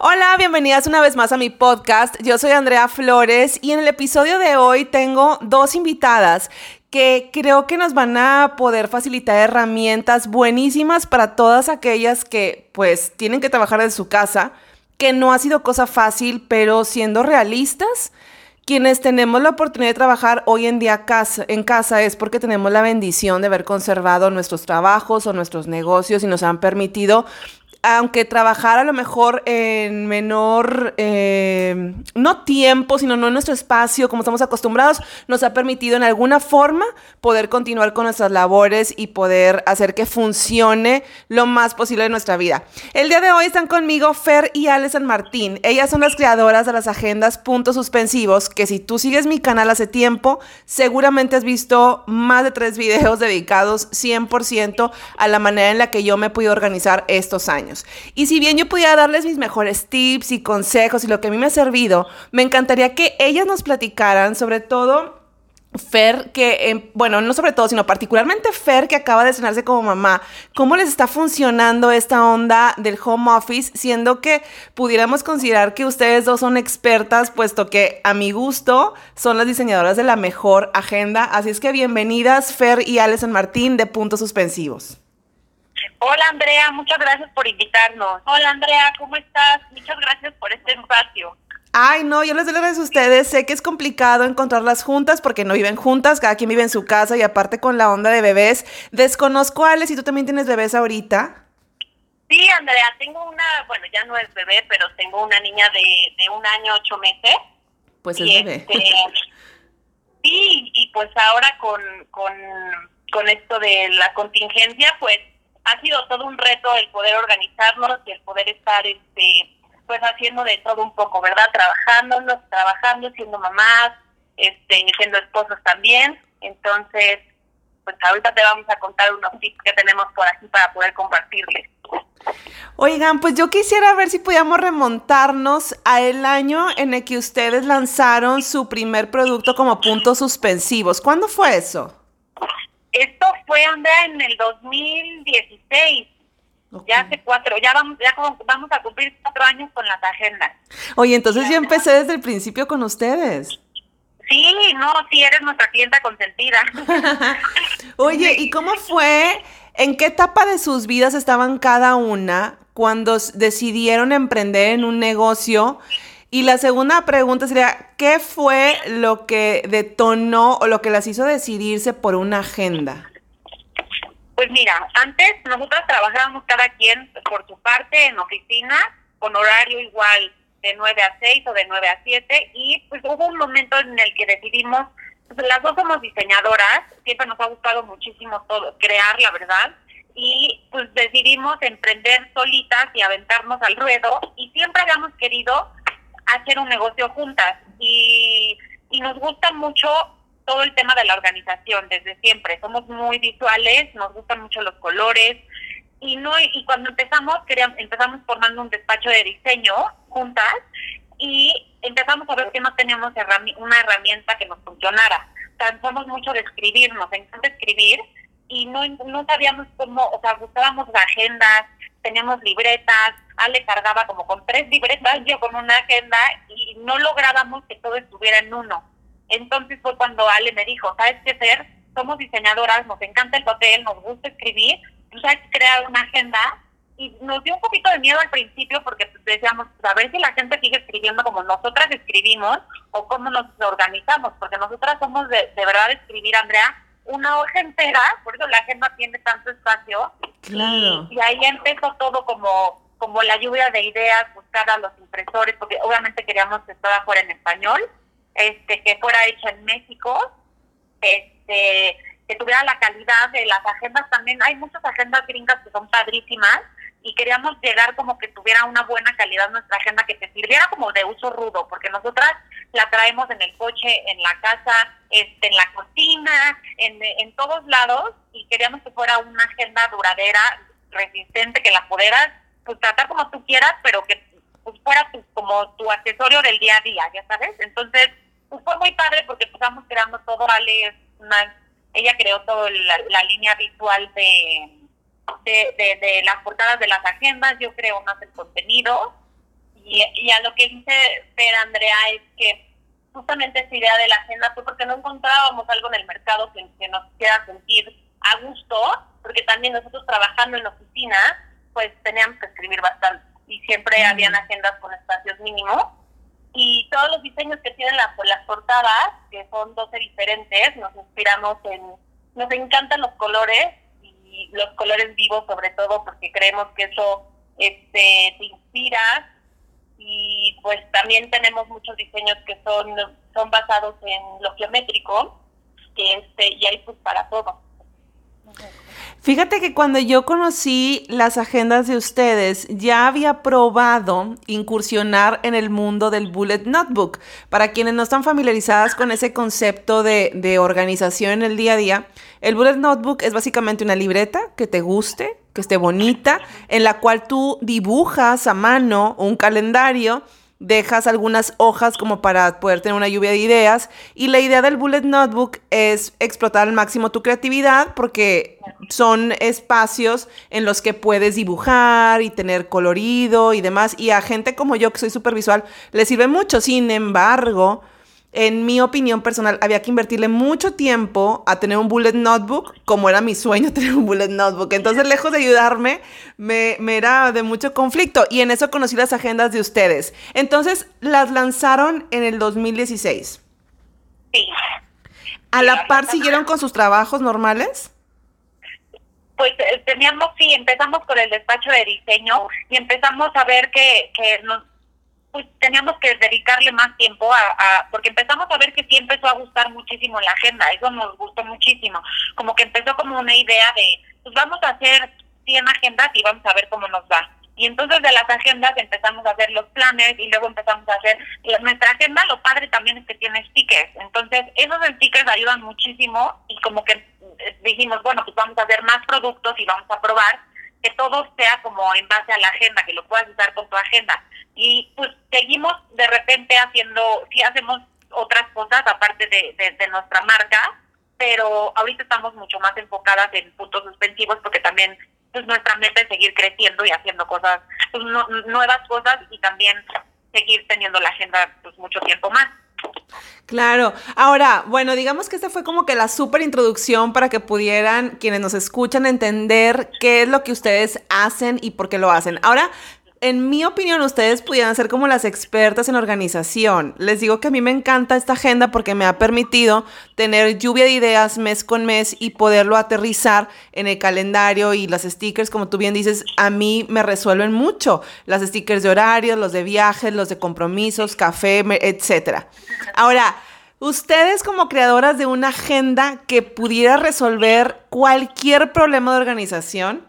Hola, bienvenidas una vez más a mi podcast. Yo soy Andrea Flores y en el episodio de hoy tengo dos invitadas que creo que nos van a poder facilitar herramientas buenísimas para todas aquellas que pues tienen que trabajar de su casa, que no ha sido cosa fácil, pero siendo realistas, quienes tenemos la oportunidad de trabajar hoy en día en casa es porque tenemos la bendición de haber conservado nuestros trabajos o nuestros negocios y nos han permitido aunque trabajar a lo mejor en menor, eh, no tiempo, sino no en nuestro espacio, como estamos acostumbrados, nos ha permitido en alguna forma poder continuar con nuestras labores y poder hacer que funcione lo más posible en nuestra vida. El día de hoy están conmigo Fer y Ale San Martín. Ellas son las creadoras de las agendas puntos suspensivos, que si tú sigues mi canal hace tiempo, seguramente has visto más de tres videos dedicados 100% a la manera en la que yo me he podido organizar estos años. Y si bien yo pudiera darles mis mejores tips y consejos y lo que a mí me ha servido, me encantaría que ellas nos platicaran sobre todo Fer, que, em, bueno, no sobre todo, sino particularmente Fer, que acaba de estrenarse como mamá, ¿cómo les está funcionando esta onda del home office, siendo que pudiéramos considerar que ustedes dos son expertas, puesto que a mi gusto son las diseñadoras de la mejor agenda? Así es que bienvenidas, Fer y Alison Martín de Puntos Suspensivos. Hola Andrea, muchas gracias por invitarnos. Hola Andrea, ¿cómo estás? Muchas gracias por este espacio. Ay, no, yo les doy las gracias a ustedes. Sé que es complicado encontrarlas juntas porque no viven juntas, cada quien vive en su casa y aparte con la onda de bebés. Desconozco, Ale, si tú también tienes bebés ahorita. Sí, Andrea, tengo una, bueno, ya no es bebé, pero tengo una niña de, un año, ocho meses. Pues es bebé. Este, sí, y pues ahora con, con, con esto de la contingencia, pues ha sido todo un reto el poder organizarnos y el poder estar este pues haciendo de todo un poco, ¿verdad? Trabajando, trabajando, siendo mamás, este, siendo esposos también. Entonces, pues ahorita te vamos a contar unos tips que tenemos por aquí para poder compartirles. Oigan, pues yo quisiera ver si podíamos remontarnos a el año en el que ustedes lanzaron su primer producto como puntos suspensivos. ¿Cuándo fue eso? Esto fue, Andrea, en el 2016. Ya hace cuatro, ya vamos, ya vamos a cumplir cuatro años con las agendas. Oye, entonces yo empecé desde el principio con ustedes. Sí, no, sí, eres nuestra clienta consentida. Oye, ¿y cómo fue? ¿En qué etapa de sus vidas estaban cada una cuando decidieron emprender en un negocio? Y la segunda pregunta sería, ¿qué fue lo que detonó o lo que las hizo decidirse por una agenda? Pues mira, antes nosotras trabajábamos cada quien por su parte en oficina, con horario igual de 9 a 6 o de 9 a 7, y pues hubo un momento en el que decidimos, pues las dos somos diseñadoras, siempre nos ha gustado muchísimo todo, crear, la verdad, y pues decidimos emprender solitas y aventarnos al ruedo, y siempre habíamos querido hacer un negocio juntas y, y nos gusta mucho todo el tema de la organización desde siempre. Somos muy visuales, nos gustan mucho los colores y no y cuando empezamos queríamos, empezamos formando un despacho de diseño juntas y empezamos a ver que no teníamos una herramienta que nos funcionara. Cansamos mucho de escribir, nos encanta escribir y no, no sabíamos cómo, o sea, buscábamos agendas, teníamos libretas, Ale cargaba como con tres libretas, yo con una agenda y no lográbamos que todo estuviera en uno. Entonces fue cuando Ale me dijo, ¿sabes qué hacer? Somos diseñadoras, nos encanta el papel, nos gusta escribir, tú sabes crear una agenda y nos dio un poquito de miedo al principio porque pues, decíamos, pues, a ver si la gente sigue escribiendo como nosotras escribimos o cómo nos organizamos, porque nosotras somos de, de verdad escribir, Andrea, una hoja entera, por eso la agenda tiene tanto espacio. Y ahí empezó todo como como la lluvia de ideas, buscar a los impresores, porque obviamente queríamos que estaba fuera en español, este, que fuera hecho en México, este, que tuviera la calidad de las agendas también. Hay muchas agendas gringas que son padrísimas y queríamos llegar como que tuviera una buena calidad nuestra agenda, que te sirviera como de uso rudo, porque nosotras la traemos en el coche, en la casa, este, en la cocina, en, en todos lados y queríamos que fuera una agenda duradera, resistente, que la pudieras pues tratar como tú quieras, pero que pues, fuera tu, como tu accesorio del día a día, ya sabes. Entonces, pues fue muy padre porque empezamos creando todo, Ale ella creó toda la, línea visual de, de, de, las portadas de las agendas, yo creo más el contenido, Y, y a lo que dice Fer Andrea es que justamente esa idea de la agenda fue porque no encontrábamos algo en el mercado que, que nos hiciera sentir a gusto, porque también nosotros trabajando en la oficina, pues teníamos que escribir bastante. Y siempre habían agendas con espacios mínimos. Y todos los diseños que tienen las, las portadas, que son 12 diferentes, nos inspiramos en, nos encantan los colores y los colores vivos sobre todo porque creemos que eso este, te inspira y pues también tenemos muchos diseños que son, son basados en lo geométrico que este, y hay pues para todo. Fíjate que cuando yo conocí las agendas de ustedes, ya había probado incursionar en el mundo del Bullet Notebook. Para quienes no están familiarizadas con ese concepto de, de organización en el día a día, el Bullet Notebook es básicamente una libreta que te guste, que esté bonita, en la cual tú dibujas a mano un calendario dejas algunas hojas como para poder tener una lluvia de ideas. Y la idea del Bullet Notebook es explotar al máximo tu creatividad porque son espacios en los que puedes dibujar y tener colorido y demás. Y a gente como yo, que soy súper visual, le sirve mucho. Sin embargo, en mi opinión personal, había que invertirle mucho tiempo a tener un bullet notebook, como era mi sueño tener un bullet notebook. Entonces, lejos de ayudarme, me, era de mucho conflicto. Y en eso conocí las agendas de ustedes. Entonces, las lanzaron en el 2016. Sí. ¿A la par siguieron con sus trabajos normales? Pues eh, teníamos, sí, empezamos con el despacho de diseño y empezamos a ver que, que nos pues teníamos que dedicarle más tiempo a, porque empezamos a ver que sí empezó a gustar muchísimo la agenda, eso nos gustó muchísimo, como que empezó como una idea de, pues vamos a hacer 100 agendas y vamos a ver cómo nos va. Y entonces de las agendas empezamos a hacer los planes y luego empezamos a hacer nuestra agenda. Lo padre también es que tiene stickers. Entonces esos stickers ayudan muchísimo y como que eh, dijimos, bueno, pues vamos a hacer más productos y vamos a probar que todo sea como en base a la agenda, que lo puedas usar con tu agenda. Y pues seguimos de repente haciendo, sí hacemos otras cosas aparte de, de, nuestra marca, pero ahorita estamos mucho más enfocadas en puntos suspensivos porque también pues nuestra meta es seguir creciendo y haciendo cosas, pues, nuevas cosas y también seguir teniendo la agenda pues mucho tiempo más. Claro. Ahora, bueno, digamos que esta fue como que la super introducción para que pudieran quienes nos escuchan entender qué es lo que ustedes hacen y por qué lo hacen. Ahora, en mi opinión, ustedes pudieran ser como las expertas en organización. Les digo que a mí me encanta esta agenda porque me ha permitido tener lluvia de ideas mes con mes y poderlo aterrizar en el calendario y las stickers, como tú bien dices, a mí me resuelven mucho. Las stickers de horarios, los de viajes, los de compromisos, café, etc. Ahora, ustedes como creadoras de una agenda que pudiera resolver cualquier problema de organización,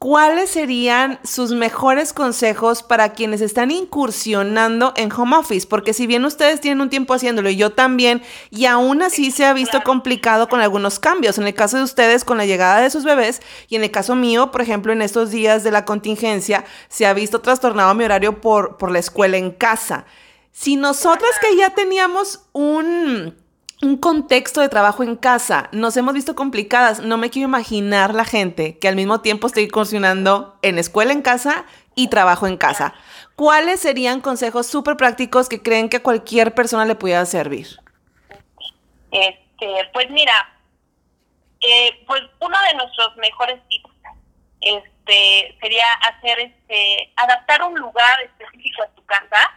¿cuáles serían sus mejores consejos para quienes están incursionando en home office? Porque si bien ustedes tienen un tiempo haciéndolo y yo también, y aún así se ha visto complicado con algunos cambios. En el caso de ustedes, con la llegada de sus bebés, y en el caso mío, por ejemplo, en estos días de la contingencia, se ha visto trastornado mi horario por, por la escuela en casa. Si nosotras que ya teníamos un un contexto de trabajo en casa. Nos hemos visto complicadas. No me quiero imaginar la gente que al mismo tiempo esté incursionando en escuela en casa y trabajo en casa. ¿Cuáles serían consejos súper prácticos que creen que a cualquier persona le pudiera servir? Este, pues mira, eh, pues uno de nuestros mejores tips este, sería hacer este, adaptar un lugar específico a tu casa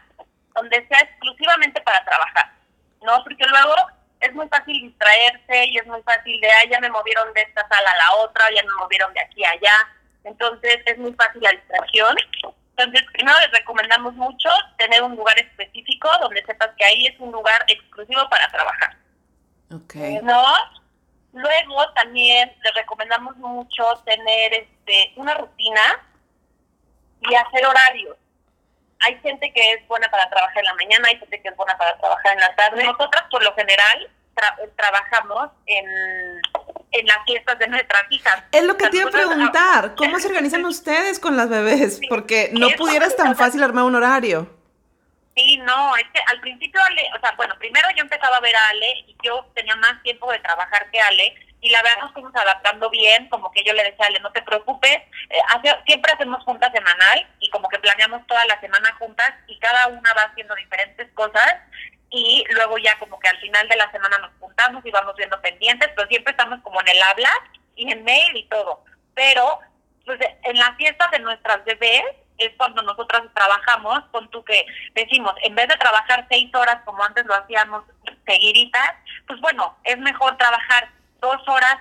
donde sea exclusivamente para trabajar, ¿no? Porque luego es muy fácil distraerse y es muy fácil de, ah, ya me movieron de esta sala a la otra, ya me movieron de aquí a allá. Entonces es muy fácil la distracción. Entonces, primero les recomendamos mucho tener un lugar específico donde sepas que ahí es un lugar exclusivo para trabajar. Okay. ¿No? Luego también les recomendamos mucho tener este una rutina y hacer horarios hay gente que es buena para trabajar en la mañana, hay gente que es buena para trabajar en la tarde. Nosotras, por lo general, trabajamos en, en las fiestas de nuestras hijas. Es lo que te iba a preguntar, ¿cómo se organizan ustedes con las bebés? Porque no pudieras tan fácil armar un horario. Sí, no, es que al principio Ale, o sea, bueno, primero yo empezaba a ver a Ale y yo tenía más tiempo de trabajar que Ale y la verdad nos fuimos adaptando bien, como que yo le decía, Ale, no te preocupes, eh, siempre hacemos juntas semanal planeamos toda la semana juntas y cada una va haciendo diferentes cosas y luego ya como que al final de la semana nos juntamos y vamos viendo pendientes, pero siempre estamos como en el habla y en mail y todo. Pero pues en la fiesta de nuestras bebés es cuando nosotras trabajamos, con tú que decimos, en vez de trabajar seis horas como antes lo hacíamos seguiditas, pues bueno, es mejor trabajar dos horas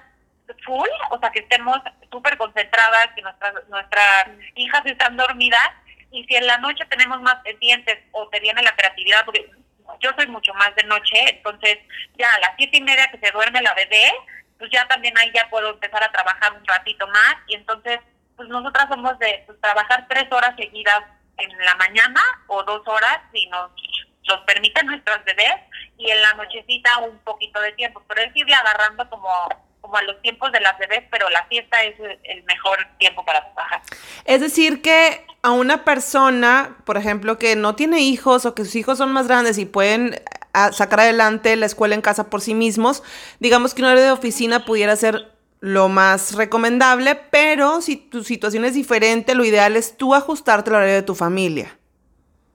full, o sea, que estemos súper concentradas, que nuestras, nuestras hijas están dormidas, y si en la noche tenemos más pendientes o te viene la creatividad, porque yo soy mucho más de noche, entonces ya a las siete y media que se duerme la bebé, pues ya también ahí ya puedo empezar a trabajar un ratito más, y entonces, pues nosotras somos de pues, trabajar tres horas seguidas en la mañana o dos horas, si nos los permiten nuestras bebés, y en la nochecita un poquito de tiempo, pero es irle agarrando como como a los tiempos de las bebés, pero la fiesta es el mejor tiempo para trabajar. Es decir, que a una persona, por ejemplo, que no tiene hijos o que sus hijos son más grandes y pueden sacar adelante la escuela en casa por sí mismos, digamos que un horario de oficina pudiera ser lo más recomendable, pero si tu situación es diferente, lo ideal es tú ajustarte al horario de tu familia.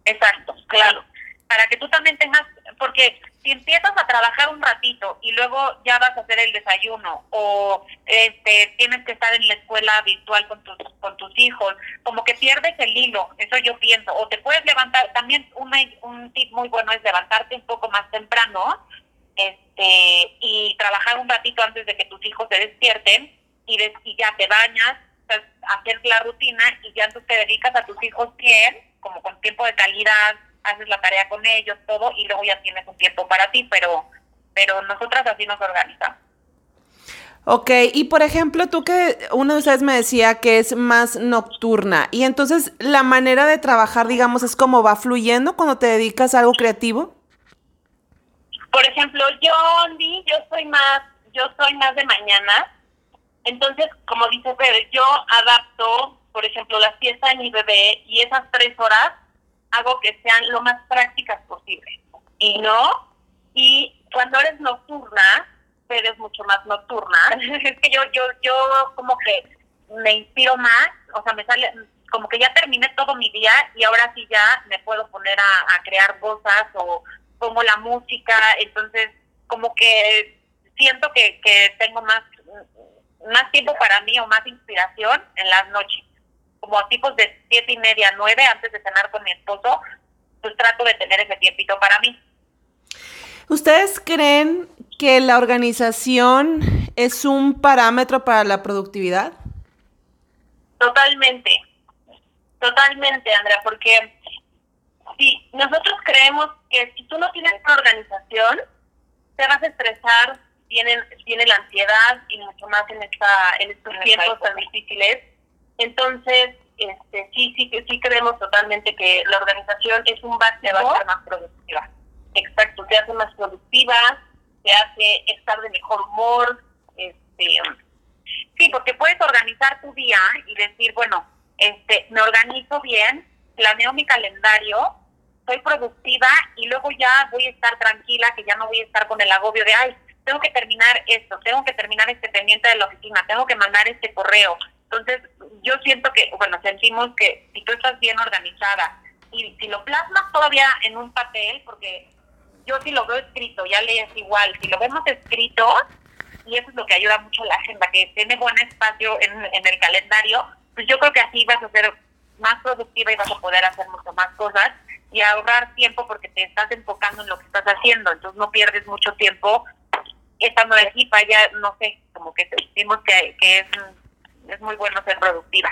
Exacto, claro. Para que tú también tengas, porque si empiezas a trabajar un ratito y luego ya vas a hacer el desayuno o este tienes que estar en la escuela virtual con tus con tus hijos, como que pierdes el hilo, eso yo pienso, o te puedes levantar, también un tip muy bueno es levantarte un poco más temprano este y trabajar un ratito antes de que tus hijos se despierten y, y ya te bañas, hacer la rutina y ya tú te dedicas a tus hijos bien, como con tiempo de calidad, haces la tarea con ellos, todo, y luego ya tienes un tiempo para ti, pero, pero nosotras así nos organizamos. Ok, y por ejemplo, tú que uno de ustedes me decía que es más nocturna, y entonces la manera de trabajar, digamos, es como va fluyendo cuando te dedicas a algo creativo. Por ejemplo, yo, Andy, yo soy más, yo soy más de mañana, entonces, como dice Fede, yo adapto, por ejemplo, la fiesta de mi bebé y esas tres horas hago que sean lo más prácticas posible. Y no, y cuando eres nocturna, eres mucho más nocturna, es que yo, yo, yo como que me inspiro más, o sea, me sale, como que ya terminé todo mi día y ahora sí ya me puedo poner a, crear cosas o pongo la música, entonces como que siento que, que tengo más, más tiempo para mí o más inspiración en las noches como a tipos de siete y media, nueve, antes de cenar con mi esposo, pues trato de tener ese tiempito para mí. ¿Ustedes creen que la organización es un parámetro para la productividad? Totalmente, totalmente, Andrea, porque si nosotros creemos que si tú no tienes una organización, te vas a estresar, viene, viene la ansiedad y mucho más en, esta, en estos tiempos tan difíciles entonces, este, sí, sí, sí creemos totalmente que la organización es un base de ser más productiva. Exacto, te hace más productiva, te hace estar de mejor humor. Este, sí, porque puedes organizar tu día y decir, bueno, este, me organizo bien, planeo mi calendario, soy productiva y luego ya voy a estar tranquila, que ya no voy a estar con el agobio de, ay, tengo que terminar esto, tengo que terminar este pendiente de la oficina, tengo que mandar este correo, entonces, yo siento que, bueno, sentimos que si tú estás bien organizada y si lo plasmas todavía en un papel, porque yo si lo veo escrito, ya lees igual, si lo vemos escrito, y eso es lo que ayuda mucho a la agenda, que tiene buen espacio en, en el calendario, pues yo creo que así vas a ser más productiva y vas a poder hacer mucho más cosas y ahorrar tiempo porque te estás enfocando en lo que estás haciendo, entonces no pierdes mucho tiempo estando aquí para allá, no sé, como que sentimos que, que es es muy bueno ser productiva.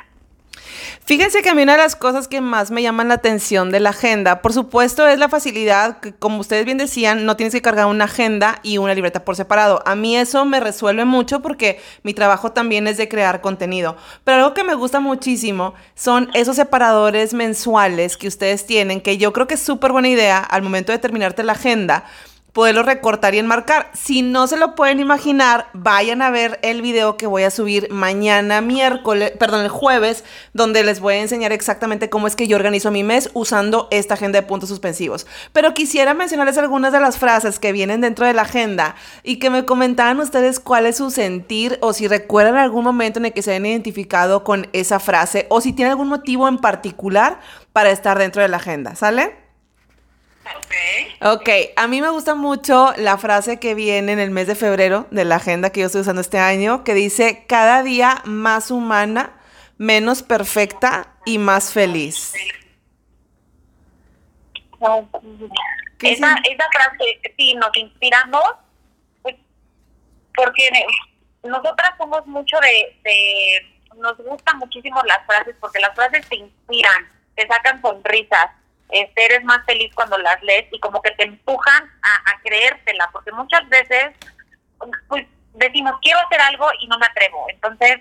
Fíjense que a mí una de las cosas que más me llaman la atención de la agenda, por supuesto, es la facilidad, que como ustedes bien decían, no tienes que cargar una agenda y una libreta por separado. A mí eso me resuelve mucho porque mi trabajo también es de crear contenido. Pero algo que me gusta muchísimo son esos separadores mensuales que ustedes tienen, que yo creo que es súper buena idea al momento de terminarte la agenda poderlo recortar y enmarcar. Si no se lo pueden imaginar, vayan a ver el video que voy a subir mañana miércoles, perdón, el jueves, donde les voy a enseñar exactamente cómo es que yo organizo mi mes usando esta agenda de puntos suspensivos. Pero quisiera mencionarles algunas de las frases que vienen dentro de la agenda y que me comentaban ustedes cuál es su sentir o si recuerdan algún momento en el que se hayan identificado con esa frase o si tienen algún motivo en particular para estar dentro de la agenda, ¿sale? Ok, a mí me gusta mucho la frase que viene en el mes de febrero de la agenda que yo estoy usando este año, que dice, cada día más humana, menos perfecta y más feliz. Esa, esa, frase, sí, nos inspiramos, pues, porque nosotras somos mucho de, de, nos gustan muchísimo las frases, porque las frases te inspiran, te sacan sonrisas este, eres más feliz cuando las lees y como que te empujan a, creértela, porque muchas veces pues, decimos, quiero hacer algo y no me atrevo. Entonces,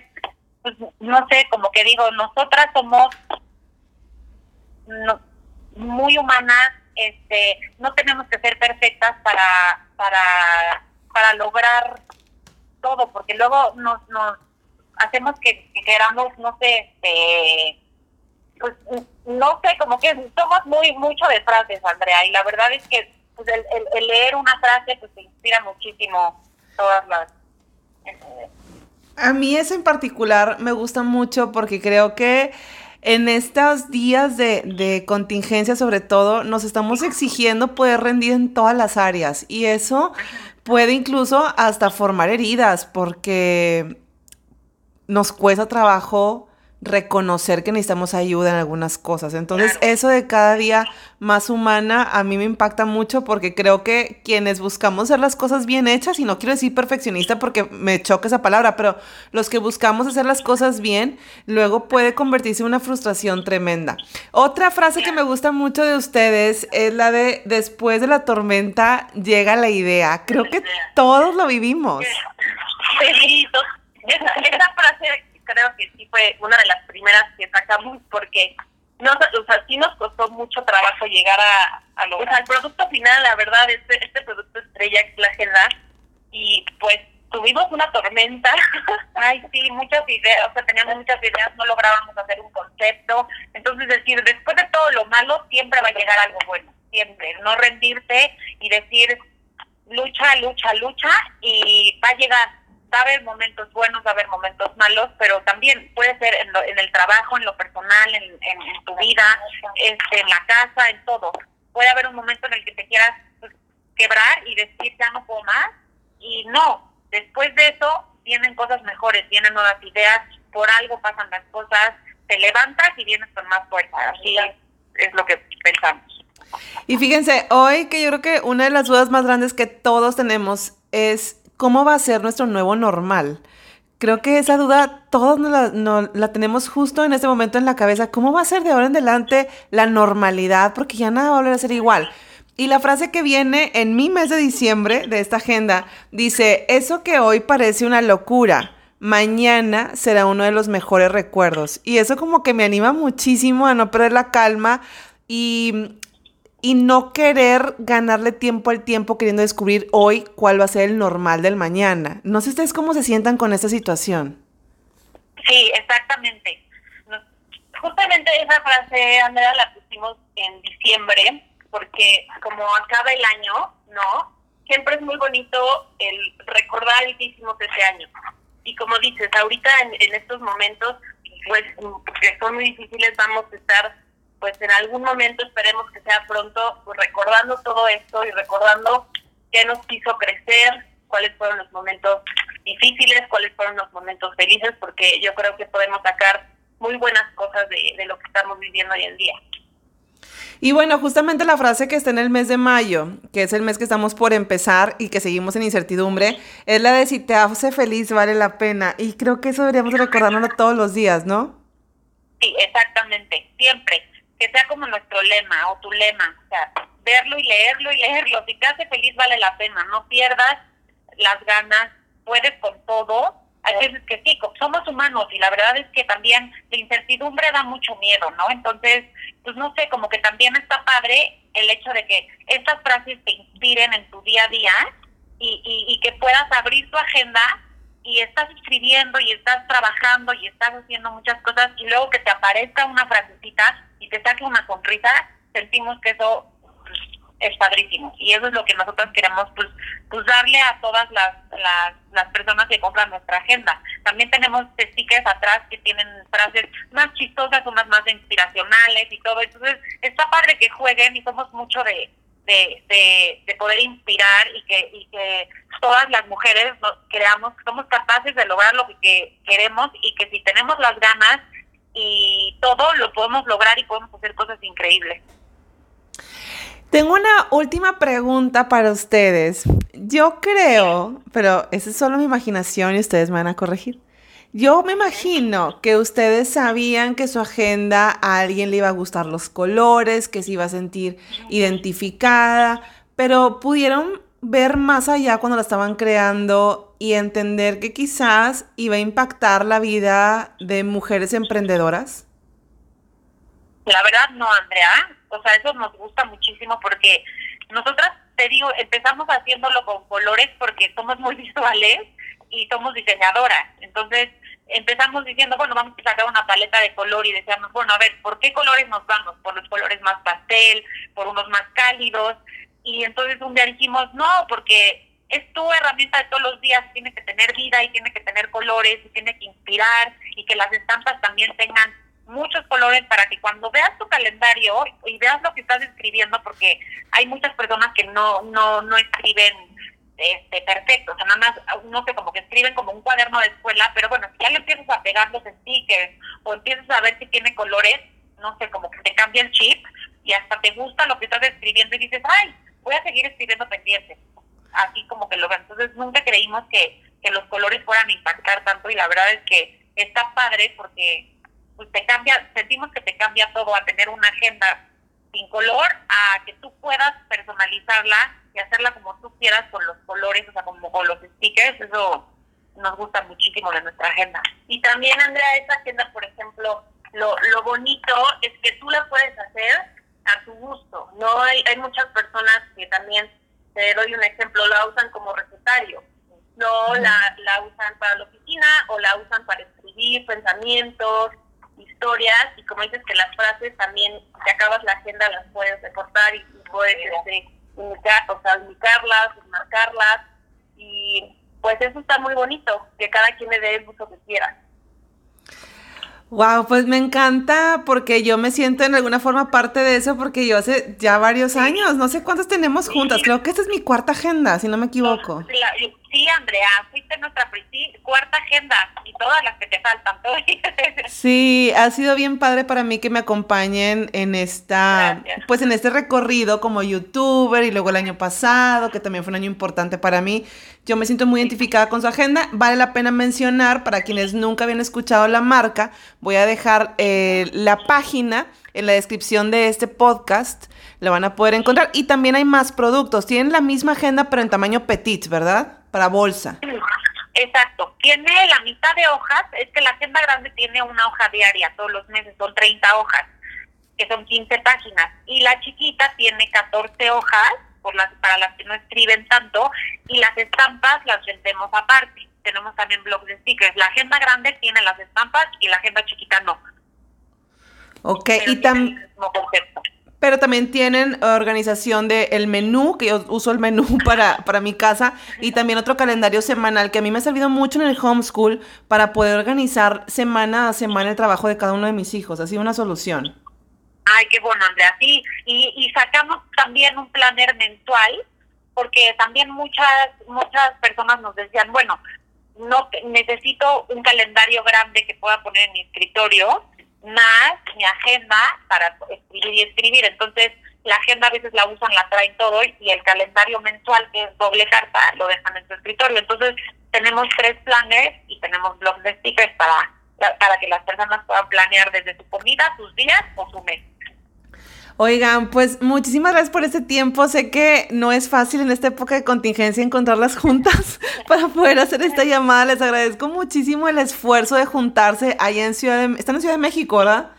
pues, no sé, como que digo, nosotras somos muy humanas, este, no tenemos que ser perfectas para, para, para lograr todo, porque luego nos, nos hacemos que, que queramos, no sé, este, pues no sé, como que somos muy mucho de frases, Andrea, y la verdad es que pues, el, leer una frase pues te inspira muchísimo todas las... A mí ese en particular me gusta mucho porque creo que en estos días de, de, contingencia sobre todo nos estamos exigiendo poder rendir en todas las áreas y eso puede incluso hasta formar heridas porque nos cuesta trabajo reconocer que necesitamos ayuda en algunas cosas. Entonces, eso de cada día más humana a mí me impacta mucho porque creo que quienes buscamos hacer las cosas bien hechas, y no quiero decir perfeccionista porque me choca esa palabra, pero los que buscamos hacer las cosas bien, luego puede convertirse en una frustración tremenda. Otra frase que me gusta mucho de ustedes es la de después de la tormenta llega la idea. Creo que todos lo vivimos. esa frase creo que sí fue una de las primeras que sacamos porque no, o sea, sí nos costó mucho trabajo llegar a, a lo, o sea, el producto final, la verdad, este, este producto estrella es la agenda y pues tuvimos una tormenta, ay sí, muchas ideas, o sea, teníamos muchas ideas, no lográbamos hacer un concepto, entonces decir, después de todo lo malo, siempre va a llegar algo bueno, siempre, no rendirte y decir, lucha, lucha, lucha y va a llegar, va a haber momentos buenos, va a haber momentos malos, pero también puede ser en, en el trabajo, en lo personal, en, en, tu vida, este, en la casa, en todo. Puede haber un momento en el que te quieras pues, quebrar y decir ya no puedo más, y no, después de eso vienen cosas mejores, vienen nuevas ideas, por algo pasan las cosas, te levantas y vienes con más fuerza, así es lo que pensamos. Y fíjense, hoy que yo creo que una de las dudas más grandes que todos tenemos es ¿cómo va a ser nuestro nuevo normal? Creo que esa duda todos la, la, tenemos justo en este momento en la cabeza. ¿Cómo va a ser de ahora en adelante la normalidad? Porque ya nada va a volver a ser igual. Y la frase que viene en mi mes de diciembre de esta agenda dice, eso que hoy parece una locura, mañana será uno de los mejores recuerdos. Y eso como que me anima muchísimo a no perder la calma y y no querer ganarle tiempo al tiempo queriendo descubrir hoy cuál va a ser el normal del mañana. No sé ustedes cómo se sientan con esta situación. Sí, exactamente. Justamente esa frase, Andrea, la pusimos en diciembre, porque como acaba el año, ¿no? Siempre es muy bonito el recordar el que hicimos ese año. Y como dices, ahorita en, en estos momentos, pues que son muy difíciles, vamos a estar pues en algún momento esperemos que sea pronto, pues recordando todo esto y recordando qué nos hizo crecer, cuáles fueron los momentos difíciles, cuáles fueron los momentos felices, porque yo creo que podemos sacar muy buenas cosas de, de lo que estamos viviendo hoy en día. Y bueno, justamente la frase que está en el mes de mayo, que es el mes que estamos por empezar y que seguimos en incertidumbre, es la de si te hace feliz vale la pena. Y creo que eso deberíamos recordarlo todos los días, ¿no? Sí, exactamente, siempre que sea como nuestro lema o tu lema, o sea, verlo y leerlo y leerlo. Si te hace feliz vale la pena, no pierdas las ganas, puedes con todo, hay veces que sí, somos humanos y la verdad es que también la incertidumbre da mucho miedo, ¿no? Entonces, pues no sé, como que también está padre el hecho de que estas frases te inspiren en tu día a día y, y, que puedas abrir tu agenda y estás escribiendo y estás trabajando y estás haciendo muchas cosas y luego que te aparezca una frasecita y te saque una sonrisa, sentimos que eso es padrísimo. Y eso es lo que nosotros queremos pues, pues darle a todas las, las, personas que compran nuestra agenda. También tenemos stickers atrás que tienen frases más chistosas, unas más inspiracionales y todo. Entonces está padre que jueguen y somos mucho de, de, de, poder inspirar y que, y que todas las mujeres creamos que somos capaces de lograr lo que queremos y que si tenemos las ganas y todo lo podemos lograr y podemos hacer cosas increíbles. Tengo una última pregunta para ustedes. Yo creo, pero esa es solo mi imaginación y ustedes me van a corregir. Yo me imagino que ustedes sabían que su agenda a alguien le iba a gustar los colores, que se iba a sentir identificada, pero pudieron ver más allá cuando la estaban creando y entender que quizás iba a impactar la vida de mujeres emprendedoras. La verdad no, Andrea o sea, eso nos gusta muchísimo porque nosotras, te digo, empezamos haciéndolo con colores porque somos muy visuales y somos diseñadoras. Entonces, empezamos diciendo, bueno, vamos a sacar una paleta de color y decíamos, bueno, a ver, ¿por qué colores nos vamos? ¿Por los colores más pastel? ¿Por unos más cálidos? Y entonces un día dijimos, no, porque es tu herramienta de todos los días, tiene que tener vida y tiene que tener colores y tiene que inspirar y que las estampas también tengan muchos colores para que cuando veas tu calendario y veas lo que estás escribiendo, porque hay muchas personas que no, no, no escriben este, perfecto, o sea, nada más, no sé, como que escriben como un cuaderno de escuela, pero bueno, si ya le empiezas a pegar los stickers o empiezas a ver si tiene colores, no sé, como que te cambia el chip y hasta te gusta lo que estás escribiendo y dices, ay, voy a seguir escribiendo pendiente. Así como que lo. Entonces nunca creímos que, que los colores fueran impactar tanto y la verdad es que está padre porque pues te cambia, sentimos que te cambia todo a tener una agenda sin color, a que tú puedas personalizarla y hacerla como tú quieras con los colores, o sea, como con los stickers, eso nos gusta muchísimo de nuestra agenda. Y también, Andrea, esa agenda, por ejemplo, lo, lo bonito es que tú la puedes hacer a tu gusto. No hay, hay muchas personas que también, te doy un ejemplo, la usan como recetario. No la, la usan para la oficina o la usan para escribir pensamientos, historias y como dices que las frases también, si acabas la agenda, las puedes recortar y, puedes este, o sea, indicarlas, marcarlas y pues eso está muy bonito, que cada quien le dé el uso que quiera. Wow, pues me encanta porque yo me siento en alguna forma parte de eso porque yo hace ya varios años, no sé cuántas tenemos juntas, creo que esta es mi cuarta agenda, si no me equivoco. sí, Andrea, fuiste nuestra cuarta agenda y todas las que te faltan. sí, ha sido bien padre para mí que me acompañen en esta, pues en este recorrido como youtuber y luego el año pasado, que también fue un año importante para mí. Yo me siento muy identificada con su agenda. Vale la pena mencionar para quienes nunca habían escuchado la marca, voy a dejar eh, la página en la descripción de este podcast. La van a poder encontrar. Y también hay más productos. Tienen la misma agenda, pero en tamaño petit, ¿verdad? Para bolsa. Exacto. Tiene la mitad de hojas. Es que la agenda grande tiene una hoja diaria todos los meses. Son 30 hojas, que son 15 páginas. Y la chiquita tiene 14 hojas las, para las que no escriben tanto, y las estampas las vendemos aparte. Tenemos también blogs de stickers. La agenda grande tiene las estampas y la agenda chiquita no. Ok, y también... Pero también tienen organización de el menú, que yo uso el menú para, para mi casa, y también otro calendario semanal que a mí me ha servido mucho en el homeschool para poder organizar semana a semana el trabajo de cada uno de mis hijos. Ha sido una solución. Ay, qué bueno, Andrea. Sí, y, sacamos también un planner mensual, porque también muchas muchas personas nos decían, bueno, no necesito un calendario grande que pueda poner en mi escritorio, más mi agenda para escribir y escribir. Entonces, la agenda a veces la usan, la traen todo y el calendario mensual, que es doble carta, lo dejan en su escritorio. Entonces, tenemos tres planners y tenemos blogs de stickers para, para que las personas puedan planear desde su comida, sus días o su mes. Oigan, pues muchísimas gracias por este tiempo. Sé que no es fácil en esta época de contingencia encontrarlas juntas para poder hacer esta llamada. Les agradezco muchísimo el esfuerzo de juntarse allá en Ciudad de... Están en Ciudad de México, ¿verdad?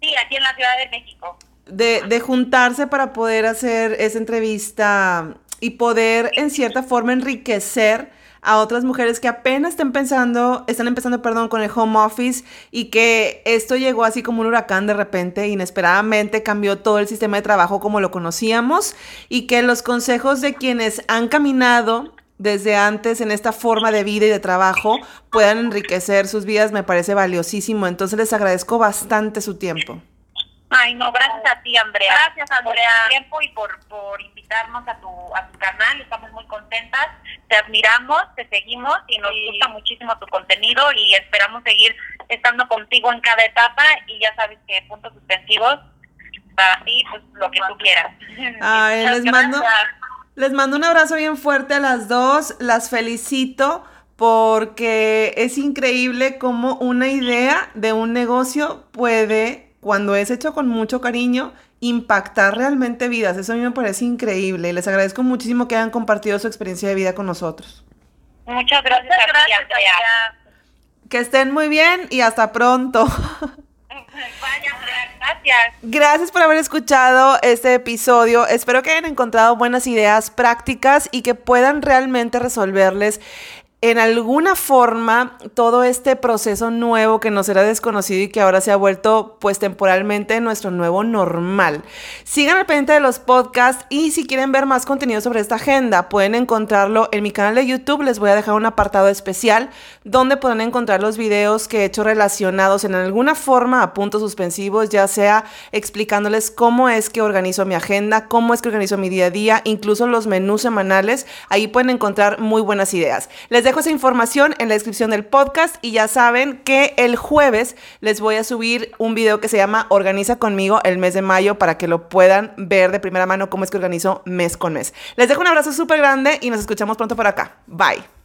Sí, aquí en la Ciudad de México. De, de juntarse para poder hacer esa entrevista y poder en cierta forma enriquecer a otras mujeres que apenas están pensando, están empezando, perdón, con el home office y que esto llegó así como un huracán de repente, inesperadamente cambió todo el sistema de trabajo como lo conocíamos y que los consejos de quienes han caminado desde antes en esta forma de vida y de trabajo puedan enriquecer sus vidas me parece valiosísimo. Entonces les agradezco bastante su tiempo. Ay, no, gracias a ti, Andrea. Gracias, Andrea. Por tu tiempo y por, por invitarnos a tu, a tu canal. Estamos muy contentas. Te admiramos, te seguimos y nos gusta muchísimo tu contenido y esperamos seguir estando contigo en cada etapa y ya sabes que puntos suspensivos para ti, pues lo que tú quieras. Ay, les mando, les mando un abrazo bien fuerte a las dos. Las felicito porque es increíble cómo una idea de un negocio puede cuando es hecho con mucho cariño, impactar realmente vidas. Eso a mí me parece increíble les agradezco muchísimo que hayan compartido su experiencia de vida con nosotros. Muchas gracias, gracias Que estén muy bien y hasta pronto. Vaya, gracias. Gracias por haber escuchado este episodio. Espero que hayan encontrado buenas ideas prácticas y que puedan realmente resolverles en alguna forma todo este proceso nuevo que nos era desconocido y que ahora se ha vuelto pues temporalmente nuestro nuevo normal. Sigan al pendiente de los podcasts y si quieren ver más contenido sobre esta agenda pueden encontrarlo en mi canal de YouTube. Les voy a dejar un apartado especial donde pueden encontrar los videos que he hecho relacionados en alguna forma a puntos suspensivos, ya sea explicándoles cómo es que organizo mi agenda, cómo es que organizo mi día a día, incluso los menús semanales. Ahí pueden encontrar muy buenas ideas. Les dejo esa información en la descripción del podcast y ya saben que el jueves les voy a subir un video que se llama Organiza conmigo el mes de mayo para que lo puedan ver de primera mano cómo es que organizo mes con mes. Les dejo un abrazo súper grande y nos escuchamos pronto por acá. Bye.